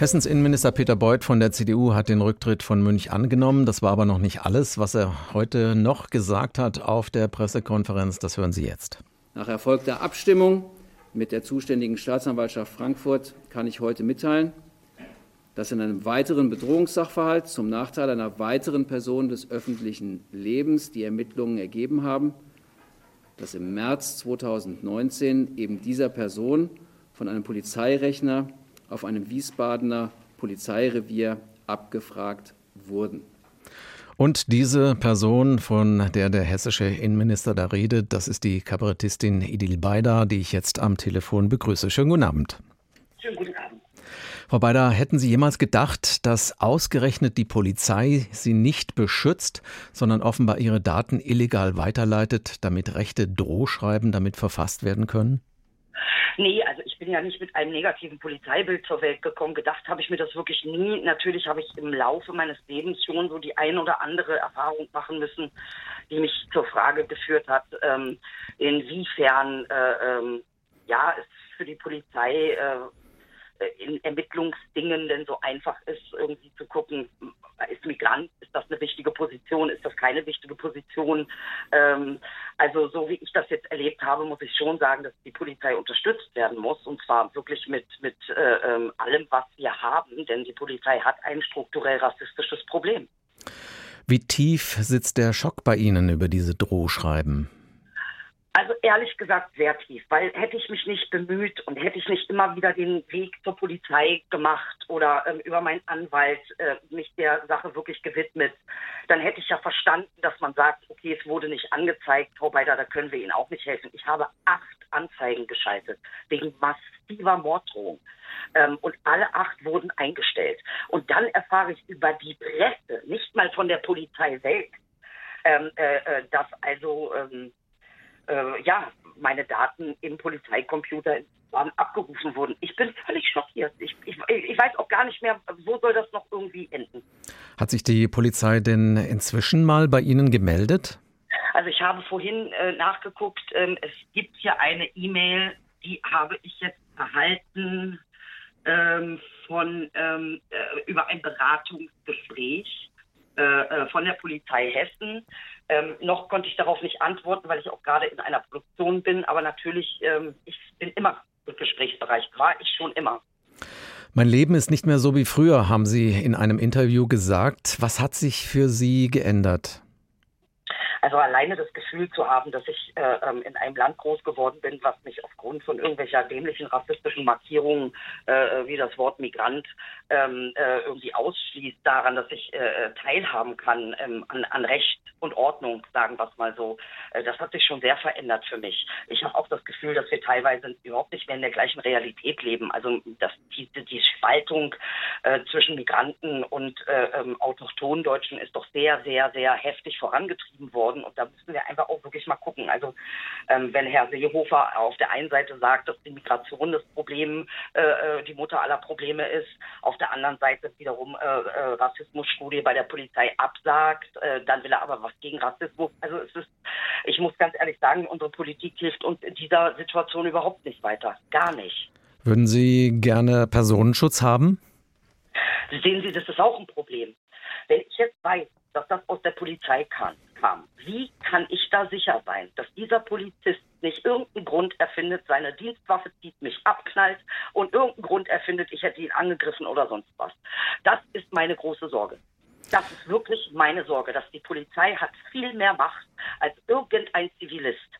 Hessens Innenminister Peter Beuth von der CDU hat den Rücktritt von Münch angenommen. Das war aber noch nicht alles, was er heute noch gesagt hat auf der Pressekonferenz. Das hören Sie jetzt. Nach erfolgter Abstimmung mit der zuständigen Staatsanwaltschaft Frankfurt kann ich heute mitteilen, dass in einem weiteren Bedrohungssachverhalt zum Nachteil einer weiteren Person des öffentlichen Lebens die Ermittlungen ergeben haben, dass im März 2019 eben dieser Person von einem Polizeirechner auf einem Wiesbadener Polizeirevier abgefragt wurden. Und diese Person, von der der hessische Innenminister da redet, das ist die Kabarettistin Idil Beida, die ich jetzt am Telefon begrüße. Schönen guten Abend. Schönen guten Abend. Frau Beida, hätten Sie jemals gedacht, dass ausgerechnet die Polizei Sie nicht beschützt, sondern offenbar Ihre Daten illegal weiterleitet, damit rechte Drohschreiben damit verfasst werden können? Nee, also ich bin ja nicht mit einem negativen Polizeibild zur Welt gekommen. Gedacht habe ich mir das wirklich nie. Natürlich habe ich im Laufe meines Lebens schon so die ein oder andere Erfahrung machen müssen, die mich zur Frage geführt hat, ähm, inwiefern äh, ähm, ja es für die Polizei äh, in Ermittlungsdingen denn so einfach ist, irgendwie zu gucken, ist Migrant, ist das eine wichtige Position, ist das keine wichtige Position. Ähm, also so wie ich das jetzt erlebt habe, muss ich schon sagen, dass die Polizei unterstützt werden muss und zwar wirklich mit, mit äh, ähm, allem, was wir haben, denn die Polizei hat ein strukturell rassistisches Problem. Wie tief sitzt der Schock bei Ihnen über diese Drohschreiben? Also ehrlich gesagt sehr tief, weil hätte ich mich nicht bemüht und hätte ich nicht immer wieder den Weg zur Polizei gemacht oder ähm, über meinen Anwalt äh, mich der Sache wirklich gewidmet, dann hätte ich ja verstanden, dass man sagt, okay, es wurde nicht angezeigt, Frau Beider, da können wir Ihnen auch nicht helfen. Ich habe acht Anzeigen geschaltet wegen massiver Morddrohung. Ähm, und alle acht wurden eingestellt. Und dann erfahre ich über die Presse, nicht mal von der Polizei selbst, ähm, äh, äh dass also ähm, äh, ja, meine Daten im Polizeicomputer waren abgerufen wurden. Ich bin völlig schockiert. Ich, ich, ich weiß auch gar nicht mehr, wo soll das noch irgendwie enden. Hat sich die Polizei denn inzwischen mal bei Ihnen gemeldet? Also ich habe vorhin äh, nachgeguckt. Ähm, es gibt hier eine E-Mail, die habe ich jetzt erhalten ähm, von ähm, äh, über ein Beratungsgespräch äh, äh von der Polizei Hessen. Ähm, noch konnte ich darauf nicht antworten, weil ich auch gerade in einer Produktion bin. Aber natürlich, ähm, ich bin immer im Gesprächsbereich, war ich schon immer. Mein Leben ist nicht mehr so wie früher, haben Sie in einem Interview gesagt. Was hat sich für Sie geändert? Also alleine das Gefühl zu haben, dass ich äh, ähm, in einem Land groß geworden bin, was mich aufgrund von irgendwelcher dämlichen rassistischen Markierungen äh, wie das Wort Migrant ähm, äh, irgendwie ausschließt daran, dass ich äh, teilhaben kann ähm, an, an Recht und Ordnung, sagen wir es mal so. Äh, das hat sich schon sehr verändert für mich. Ich habe auch das Gefühl, dass wir teilweise überhaupt nicht mehr in der gleichen Realität leben. Also dass die, die Spaltung äh, zwischen Migranten und äh, ähm, autochthonen Deutschen ist doch sehr, sehr, sehr heftig vorangetrieben worden. Und da müssen wir einfach auch wirklich mal gucken. Also ähm, wenn Herr Seehofer auf der einen Seite sagt, dass die Migration das Problem, äh, äh die Mutter aller Probleme ist, auf der anderen Seite wiederum äh, äh, Rassismusstudie bei der Polizei absagt, dann will er aber was gegen Rassismus. Also es ist, ich muss ganz ehrlich sagen, unsere Politik hilft uns in dieser Situation überhaupt nicht weiter. Gar nicht. Würden Sie gerne Personenschutz haben? Sehen Sie, das ist auch ein Problem. Wenn ich jetzt weiß, dass das aus der Polizei kam, kam, wie kann ich da sicher sein, dass dieser Polizist nicht irgendeinen Grund erfindet, seine Dienstwaffe zieht, mich abknallt und irgendeinen Grund erfindet, ich hätte ihn angegriffen oder sonst was. Das ist meine große Sorge. Das ist wirklich meine Sorge, dass die Polizei hat viel mehr Macht als irgendein Zivilist.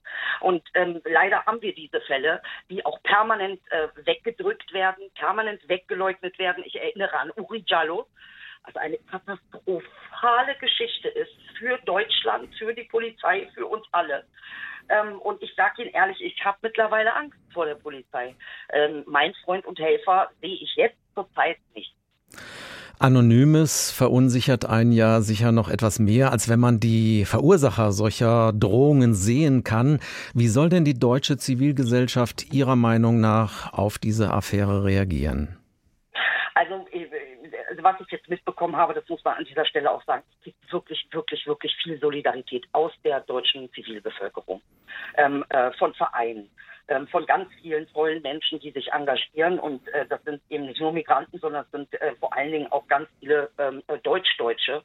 Und ähm, leider haben wir diese Fälle, die auch permanent äh, weggedrückt werden, permanent weggeleugnet werden. Ich erinnere an Uri Jallo, also eine katastrophale Geschichte ist für Deutschland, für die Polizei, für uns alle. Ähm, und ich sage Ihnen ehrlich, ich habe mittlerweile Angst vor der Polizei. Ähm, mein Freund und Helfer sehe ich jetzt zurzeit nicht. Anonymes verunsichert einen ja sicher noch etwas mehr, als wenn man die Verursacher solcher Drohungen sehen kann. Wie soll denn die deutsche Zivilgesellschaft Ihrer Meinung nach auf diese Affäre reagieren? Also, was ich jetzt mitbekommen habe, das muss man an dieser Stelle auch sagen, es gibt wirklich, wirklich, wirklich viel Solidarität aus der deutschen Zivilbevölkerung, ähm, äh, von Vereinen, ähm, von ganz vielen tollen Menschen, die sich engagieren. Und äh, das sind eben nicht nur Migranten, sondern es sind äh, vor allen Dingen auch ganz viele ähm, äh, Deutsch-Deutsche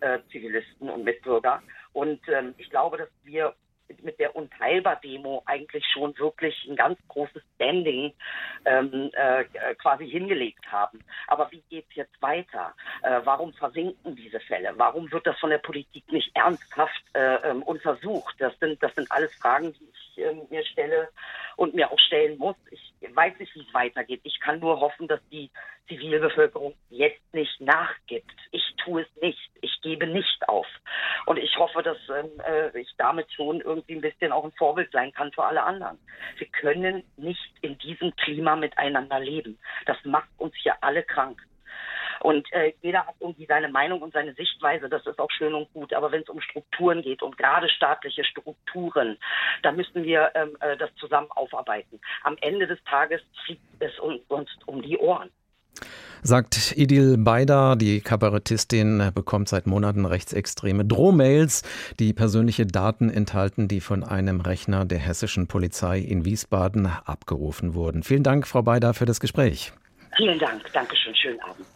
äh, Zivilisten und Mitbürger. Und ähm, ich glaube, dass wir mit der Unteilbar-Demo eigentlich schon wirklich ein ganz großes Standing ähm, äh, quasi hingelegt haben. Aber wie geht es jetzt weiter? Äh, warum versinken diese Fälle? Warum wird das von der Politik nicht ernsthaft äh, ähm, untersucht? Das sind, das sind alles Fragen, die ich ähm, mir stelle und mir auch stellen muss. Ich weiß nicht, wie es weitergeht. Ich kann nur hoffen, dass die Zivilbevölkerung jetzt nicht nachgibt. Ich tue es nicht. Ich gebe nicht auf. Und ich hoffe, dass ähm, äh, ich damit schon irgendwie ein bisschen auch ein Vorbild sein kann für alle anderen. Wir können nicht in diesem Klima miteinander leben. Das macht uns hier alle krank. Und äh, jeder hat irgendwie seine Meinung und seine Sichtweise, das ist auch schön und gut. Aber wenn es um Strukturen geht und gerade staatliche Strukturen, da müssen wir ähm, äh, das zusammen aufarbeiten. Am Ende des Tages fliegt es uns, uns um die Ohren. Sagt Idil Beider, die Kabarettistin bekommt seit Monaten rechtsextreme Drohmails, die persönliche Daten enthalten, die von einem Rechner der hessischen Polizei in Wiesbaden abgerufen wurden. Vielen Dank, Frau Beider, für das Gespräch. Vielen Dank. Dankeschön. Schönen Abend.